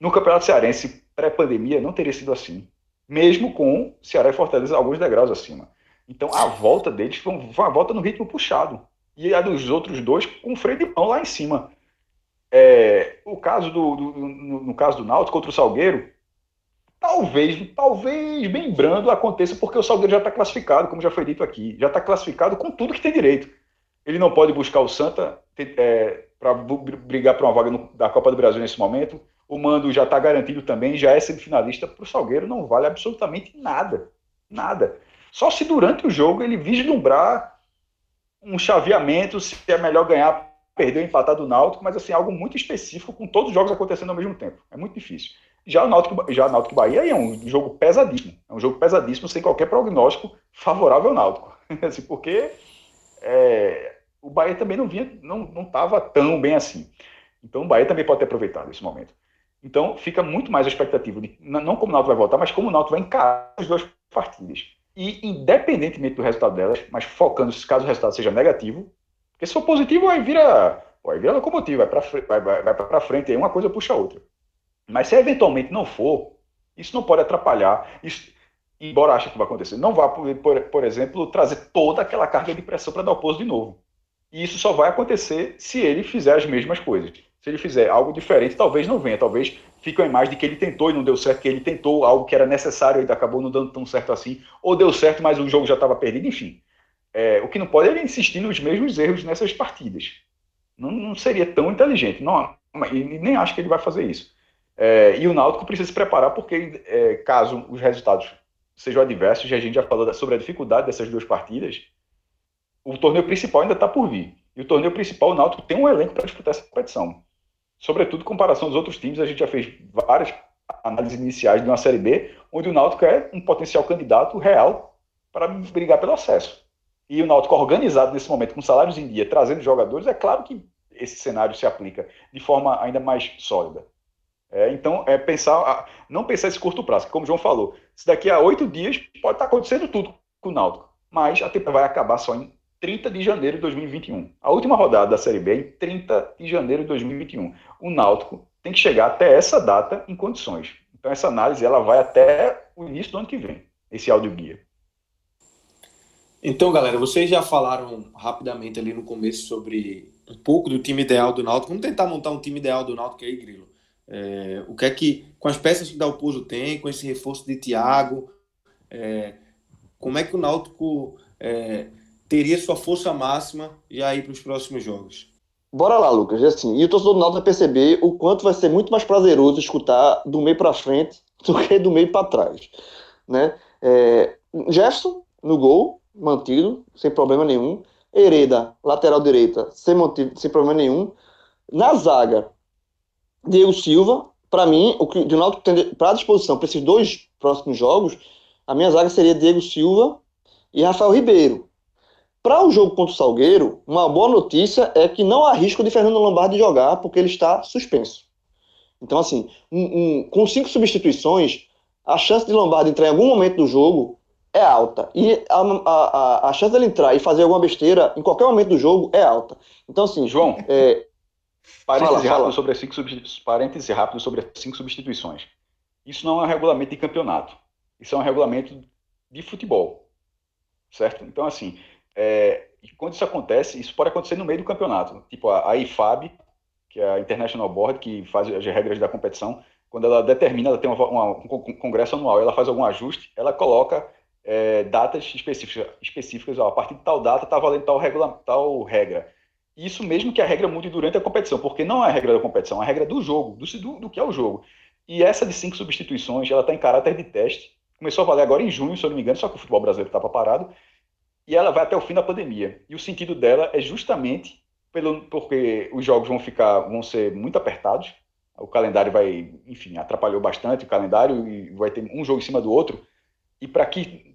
No Campeonato Cearense, pré-pandemia, não teria sido assim. Mesmo com Ceará e Fortaleza alguns degraus acima. Então, a volta deles foi uma volta no ritmo puxado. e a dos outros dois com freio de mão lá em cima. É, o caso do, do no, no, caso do Náutico contra o Salgueiro, talvez, talvez bem brando aconteça porque o Salgueiro já está classificado, como já foi dito aqui, já está classificado com tudo que tem direito. Ele não pode buscar o Santa é, para brigar por uma vaga no, da Copa do Brasil nesse momento. O mando já está garantido também, já é semifinalista. Para o Salgueiro não vale absolutamente nada. Nada. Só se durante o jogo ele vislumbrar um chaveamento, se é melhor ganhar, perder ou empatar do Náutico, mas assim, algo muito específico, com todos os jogos acontecendo ao mesmo tempo. É muito difícil. Já o Náutico, já o Náutico Bahia é um jogo pesadíssimo. É um jogo pesadíssimo, sem qualquer prognóstico favorável ao Náutico. *laughs* assim, porque é, o Bahia também não vinha, não estava tão bem assim. Então o Bahia também pode ter aproveitado esse momento. Então fica muito mais a expectativa de não como o Náutico vai voltar, mas como o Náutico vai encarar as duas partidas. E independentemente do resultado delas, mas focando se caso o resultado seja negativo, porque se for positivo aí vira, aí vira locomotiva, vai para vai, vai, frente, aí uma coisa puxa a outra. Mas se eventualmente não for, isso não pode atrapalhar. Isso, embora ache que vai acontecer, não vá, por, por, exemplo, trazer toda aquela carga de pressão para dar o pouso de novo. E isso só vai acontecer se ele fizer as mesmas coisas. Se ele fizer algo diferente, talvez não venha. Talvez fique a imagem de que ele tentou e não deu certo, que ele tentou algo que era necessário e acabou não dando tão certo assim. Ou deu certo, mas o jogo já estava perdido. Enfim, é, o que não pode é ele insistir nos mesmos erros nessas partidas. Não, não seria tão inteligente. Não, nem acho que ele vai fazer isso. É, e o Náutico precisa se preparar porque, é, caso os resultados sejam adversos, e a gente já falou sobre a dificuldade dessas duas partidas, o torneio principal ainda está por vir. E o torneio principal, o Náutico tem um elenco para disputar essa competição. Sobretudo em comparação aos outros times, a gente já fez várias análises iniciais de uma Série B, onde o Náutico é um potencial candidato real para brigar pelo acesso. E o Náutico organizado nesse momento, com salários em dia, trazendo jogadores, é claro que esse cenário se aplica de forma ainda mais sólida. É, então, é pensar, não pensar esse curto prazo, como o João falou, se daqui a oito dias pode estar acontecendo tudo com o Náutico, mas a temporada vai acabar só em 30 de janeiro de 2021. A última rodada da Série B é em 30 de janeiro de 2021. O Náutico tem que chegar até essa data em condições. Então essa análise ela vai até o início do ano que vem, esse áudio guia. Então, galera, vocês já falaram rapidamente ali no começo sobre um pouco do time ideal do Náutico. Vamos tentar montar um time ideal do Náutico aí, Grilo. É, o que é que, com as peças que Dalpozo tem, com esse reforço de Thiago, é, como é que o Náutico é, teria sua força máxima já aí para os próximos jogos. Bora lá, Lucas. Assim, e o torcedor do Náutico vai perceber o quanto vai ser muito mais prazeroso escutar do meio para frente *laughs* do que do meio para trás. Né? É, Jefferson no gol, mantido, sem problema nenhum. Hereda, lateral direita, sem, sem problema nenhum. Na zaga, Diego Silva. Para mim, o que o Náutico tem para disposição para esses dois próximos jogos, a minha zaga seria Diego Silva e Rafael Ribeiro. Para o jogo contra o Salgueiro, uma boa notícia é que não há risco de Fernando Lombardi jogar, porque ele está suspenso. Então, assim, um, um, com cinco substituições, a chance de Lombardi entrar em algum momento do jogo é alta. E a, a, a, chance dele entrar e fazer alguma besteira em qualquer momento do jogo é alta. Então, assim. João, é, parêntese, fala, rápido fala. Sobre as cinco parêntese rápido sobre as cinco substituições. Isso não é um regulamento de campeonato. Isso é um regulamento de futebol. Certo? Então, assim, é, quando isso acontece, isso pode acontecer no meio do campeonato. Tipo a, a IFAB, que é a International Board, que faz as regras da competição, quando ela determina, ela tem uma, uma, um congresso anual, ela faz algum ajuste, ela coloca é, datas específicas, específicas ó, a partir de tal data está valendo tal, regula, tal regra. Isso mesmo que a regra mude durante a competição, porque não é a regra da competição, é a regra do jogo, do, do, que é o jogo. E essa de cinco substituições, ela está em caráter de teste. Começou a valer agora em junho, se eu não me engano, só que o futebol brasileiro estava parado e ela vai até o fim da pandemia. E o sentido dela é justamente pelo, porque os jogos vão ficar, vão ser muito apertados. O calendário vai, enfim, atrapalhou bastante o calendário e vai ter um jogo em cima do outro. E para que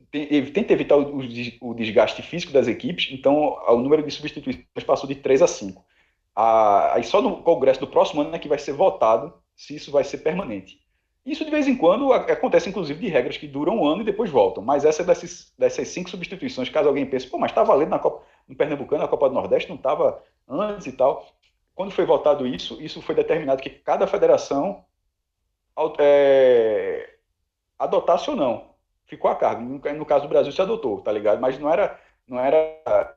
tenta evitar o, desgaste físico das equipes, então o número de substituições passou de 3 a 5. aí só no congresso do próximo ano é que vai ser votado se isso vai ser permanente. Isso de vez em quando acontece, inclusive, de regras que duram um ano e depois voltam. Mas essa dessas, dessas cinco substituições, caso alguém pense, pô, mas está valendo na Copa, no Pernambucano, na Copa do Nordeste, não estava antes e tal. Quando foi votado isso, isso foi determinado que cada federação é, adotasse ou não. Ficou a cargo. No, caso do Brasil se adotou, tá ligado? Mas não era, não era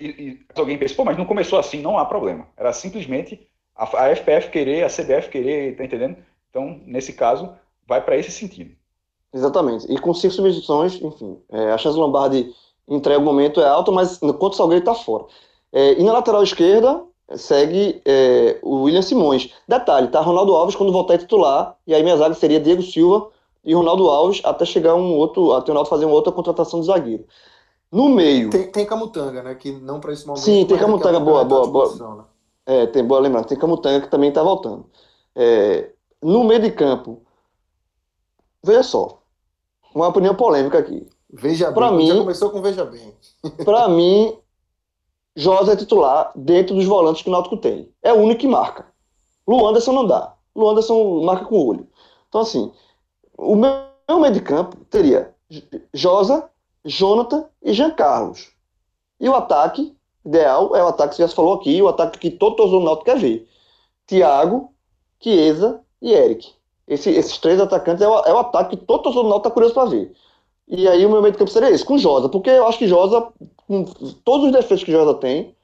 e, e alguém pensa, pô, mas não começou assim, não há problema. Era simplesmente a, a FPF querer, a CBF querer, tá entendendo? Então, nesse caso, vai para esse sentido. Exatamente. E com cinco substituições, enfim, é, a chance do Lombardi entrega o momento é alta, mas enquanto o Salgueiro está fora. É, e na lateral esquerda, segue é, o William Simões. Detalhe, tá? Ronaldo Alves quando voltar a titular, e aí minha zaga seria Diego Silva e Ronaldo Alves até chegar um outro, até o Ronaldo fazer uma outra contratação de zagueiro. No meio. Tem, tem Camutanga, né? Que não para esse momento. Sim, tem Camutanga, boa, boa, boa. Né? É, tem boa lembrança. Tem Camutanga que também tá voltando. É, no meio de campo, veja só, uma opinião polêmica aqui. Veja pra bem, mim, já começou com veja bem. *laughs* Para mim, Josa é titular dentro dos volantes que o Náutico tem. É o único que marca. Lu Anderson não dá. Lu Anderson marca com o olho. Então, assim, o meu, meio de campo teria Josa, Jonathan e Jean Carlos. E o ataque ideal é o ataque que já falou aqui, o ataque que todo torcedor do Náutico quer ver. Thiago, Chiesa e Eric. Esse, esses três atacantes é o, é o ataque que todo torcedor do Náutico está curioso para ver. E aí o meu meio de campo seria esse, com Josa, porque eu acho que Josa, com todos os defeitos que Josa tem,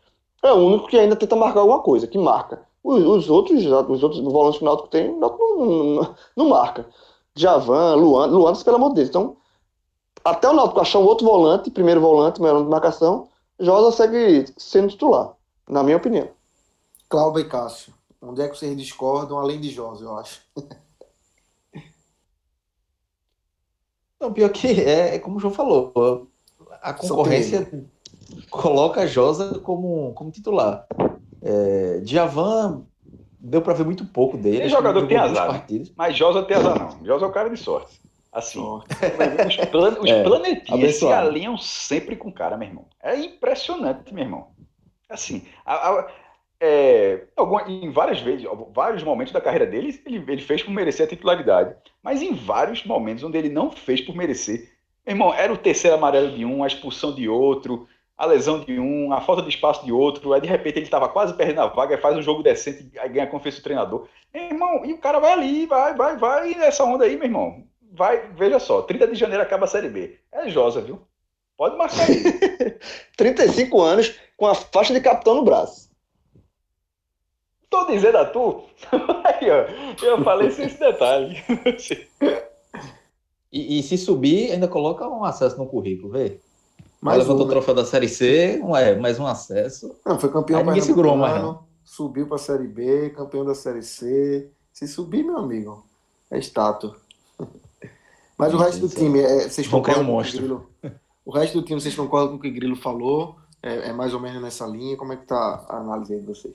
é o único que ainda tenta marcar alguma coisa, que marca. Os, os outros, os outros volantes que o Náutico tem, não, não, não marca. Javan, Luan, Luan, pelo amor de Deus. Então, até o Náutico achar um outro volante, primeiro volante, melhor de marcação, Josa segue sendo titular, na minha opinião. Cláudio e Cássio, onde é que vocês discordam, além de Josa, eu acho? *laughs* Não, pior que é, é como o João falou, a concorrência coloca Josa como, como titular. É, Djavan deu para ver muito pouco dele. Tem jogador que tem azar, partidas. mas Josa tem azar não. Josa é o cara de sorte. Assim, *laughs* os, plan, os é, planetinhas se alinham sempre com o cara, meu irmão. É impressionante, meu irmão. Assim, a, a, é, em várias vezes, vários momentos da carreira dele, ele, ele fez por merecer a titularidade. Mas em vários momentos onde ele não fez por merecer, meu irmão, era o terceiro amarelo de um, a expulsão de outro, a lesão de um, a falta de espaço de outro, aí de repente ele estava quase perdendo a vaga, faz um jogo decente, aí ganha a confiança do treinador. Meu irmão, e o cara vai ali, vai, vai, vai, nessa onda aí, meu irmão. Vai, veja só, 30 de janeiro acaba a Série B. É Josa, viu? Pode marcar aí. *laughs* 35 anos com a faixa de capitão no braço. Tô dizendo a tu? *laughs* Aí, ó, eu falei sem esse detalhe. *laughs* e, e, se subir, ainda coloca um acesso no currículo, vê? Mas levantou um, o troféu da Série C, um, é, mais um acesso. Não, foi campeão Aí ninguém segurou mais, não. Subiu para a Série B, campeão da Série C. Se subir, meu amigo, é estátua. *laughs* Mas o resto do time, é, vocês concordam um monstro. com o Grilo? O resto do time, vocês concordam com o que o Grilo falou? É, é mais ou menos nessa linha? Como é que tá a análise aí de vocês?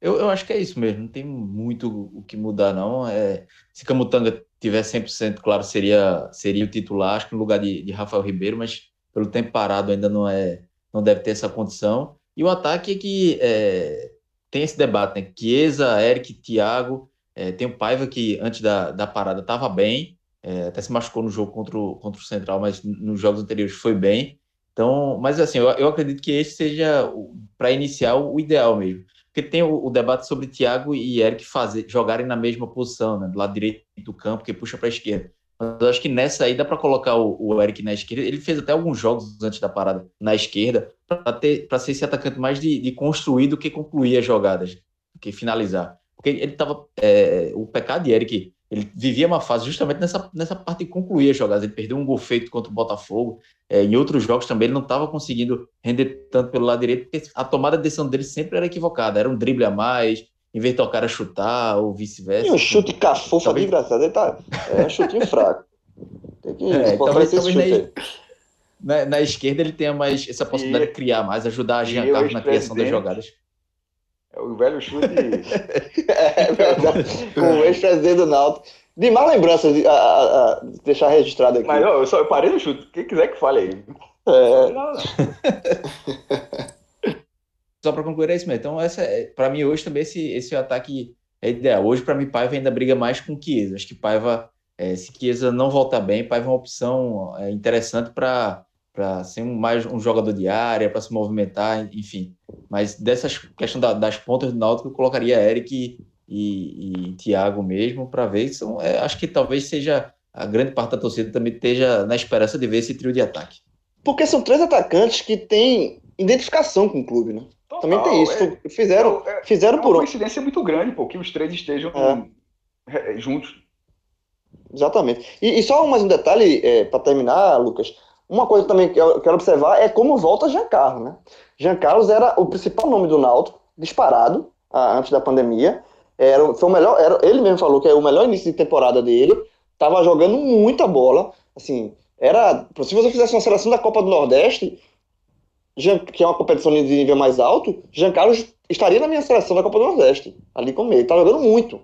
Eu, eu acho que é isso mesmo, não tem muito o que mudar, não. É, se Camutanga tiver 100%, claro, seria, seria o titular, acho que no lugar de, de Rafael Ribeiro, mas pelo tempo parado ainda não é não deve ter essa condição. E o ataque é que é, tem esse debate, né? Chiesa, Eric, Thiago, é, tem o Paiva que antes da, da parada estava bem, é, até se machucou no jogo contra o, contra o Central, mas nos jogos anteriores foi bem. Então, mas assim, eu, eu acredito que esse seja, para iniciar, o ideal mesmo. Porque tem o, o, debate sobre Thiago e Eric fazer, jogarem na mesma posição, né, do lado direito do campo, que puxa para a esquerda. Eu acho que nessa aí dá para colocar o, o, Eric na esquerda. Ele fez até alguns jogos antes da parada na esquerda, para ser esse atacante mais de, de, construir do que concluir as jogadas, do que finalizar. Porque ele estava. É, o pecado de Eric ele vivia uma fase justamente nessa, nessa parte de concluir as jogadas. Ele perdeu um gol feito contra o Botafogo. É, em outros jogos também ele não estava conseguindo render tanto pelo lado direito, porque a tomada de decisão dele sempre era equivocada. Era um drible a mais, em vez de tocar a chutar, ou vice-versa. E um chute cafofa talvez... desgraçado. Ele tá, é um chutinho fraco. Tem que é, talvez, talvez na, na, na, esquerda ele tenha mais essa possibilidade e, de criar mais, ajudar a Giancarlo na criação das jogadas. É o velho chute. *laughs* é verdade. Com o ex-presidente do Náutico. De má lembrança, de, a, a, a, deixar registrado aqui. Mas eu, só, eu parei no chute. Quem quiser que fale aí. É. Não, não. *laughs* só para concluir é isso mesmo. Então, essa, é, para mim, hoje também esse, esse ataque é ideal. Hoje, para mim, Paiva ainda briga mais com Chiesa. Acho que Paiva, é, se Chiesa não voltar bem, Paiva é uma opção é, interessante para para ser um, mais um jogador de área, para se movimentar, enfim. Mas dessas questão da, das pontas do Náutico, eu colocaria Eric e, e, Thiago mesmo para ver. São, é, acho que talvez seja a grande parte da torcida também esteja na esperança de ver esse trio de ataque. Porque são três atacantes que têm identificação com o clube, né? Total, Também tem isso. É, fizeram, é, fizeram é por uma coincidência muito grande, pô, que os três estejam é. juntos. Exatamente. E, e, só mais um detalhe é, para terminar, Lucas. Uma coisa também que eu quero observar é como volta Giancarlo, né? Giancarlo era o principal nome do Náutico, disparado, antes da pandemia. Era, foi o melhor, era, ele mesmo falou que é o melhor início de temporada dele. Tava jogando muita bola. Assim, era. Se você fizesse uma seleção da Copa do Nordeste, que é uma competição de nível mais alto, Jean Carlos estaria na minha seleção da Copa do Nordeste, ali com ele. Tá jogando muito.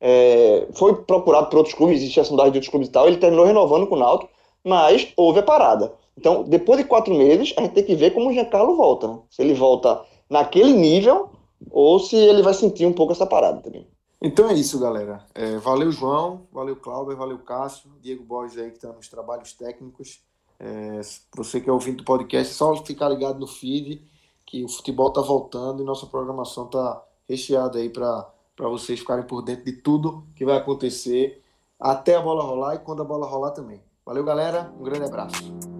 É, foi procurado por outros clubes, existe a sondagem de outros clubes e tal. Ele terminou renovando com o Náutico, mas houve a parada. Então, depois de quatro meses, a gente tem que ver como o Giancarlo volta. Né? Se ele volta naquele nível ou se ele vai sentir um pouco essa parada também. Então é isso, galera. É, valeu, João. Valeu, Cláudio. Valeu, Cássio. Diego Borges aí que está nos trabalhos técnicos. É, você que é ouvinte do podcast, só ficar ligado no feed que o futebol está voltando e nossa programação está recheada aí para vocês ficarem por dentro de tudo que vai acontecer até a bola rolar e quando a bola rolar também. Valeu, galera. Um grande abraço.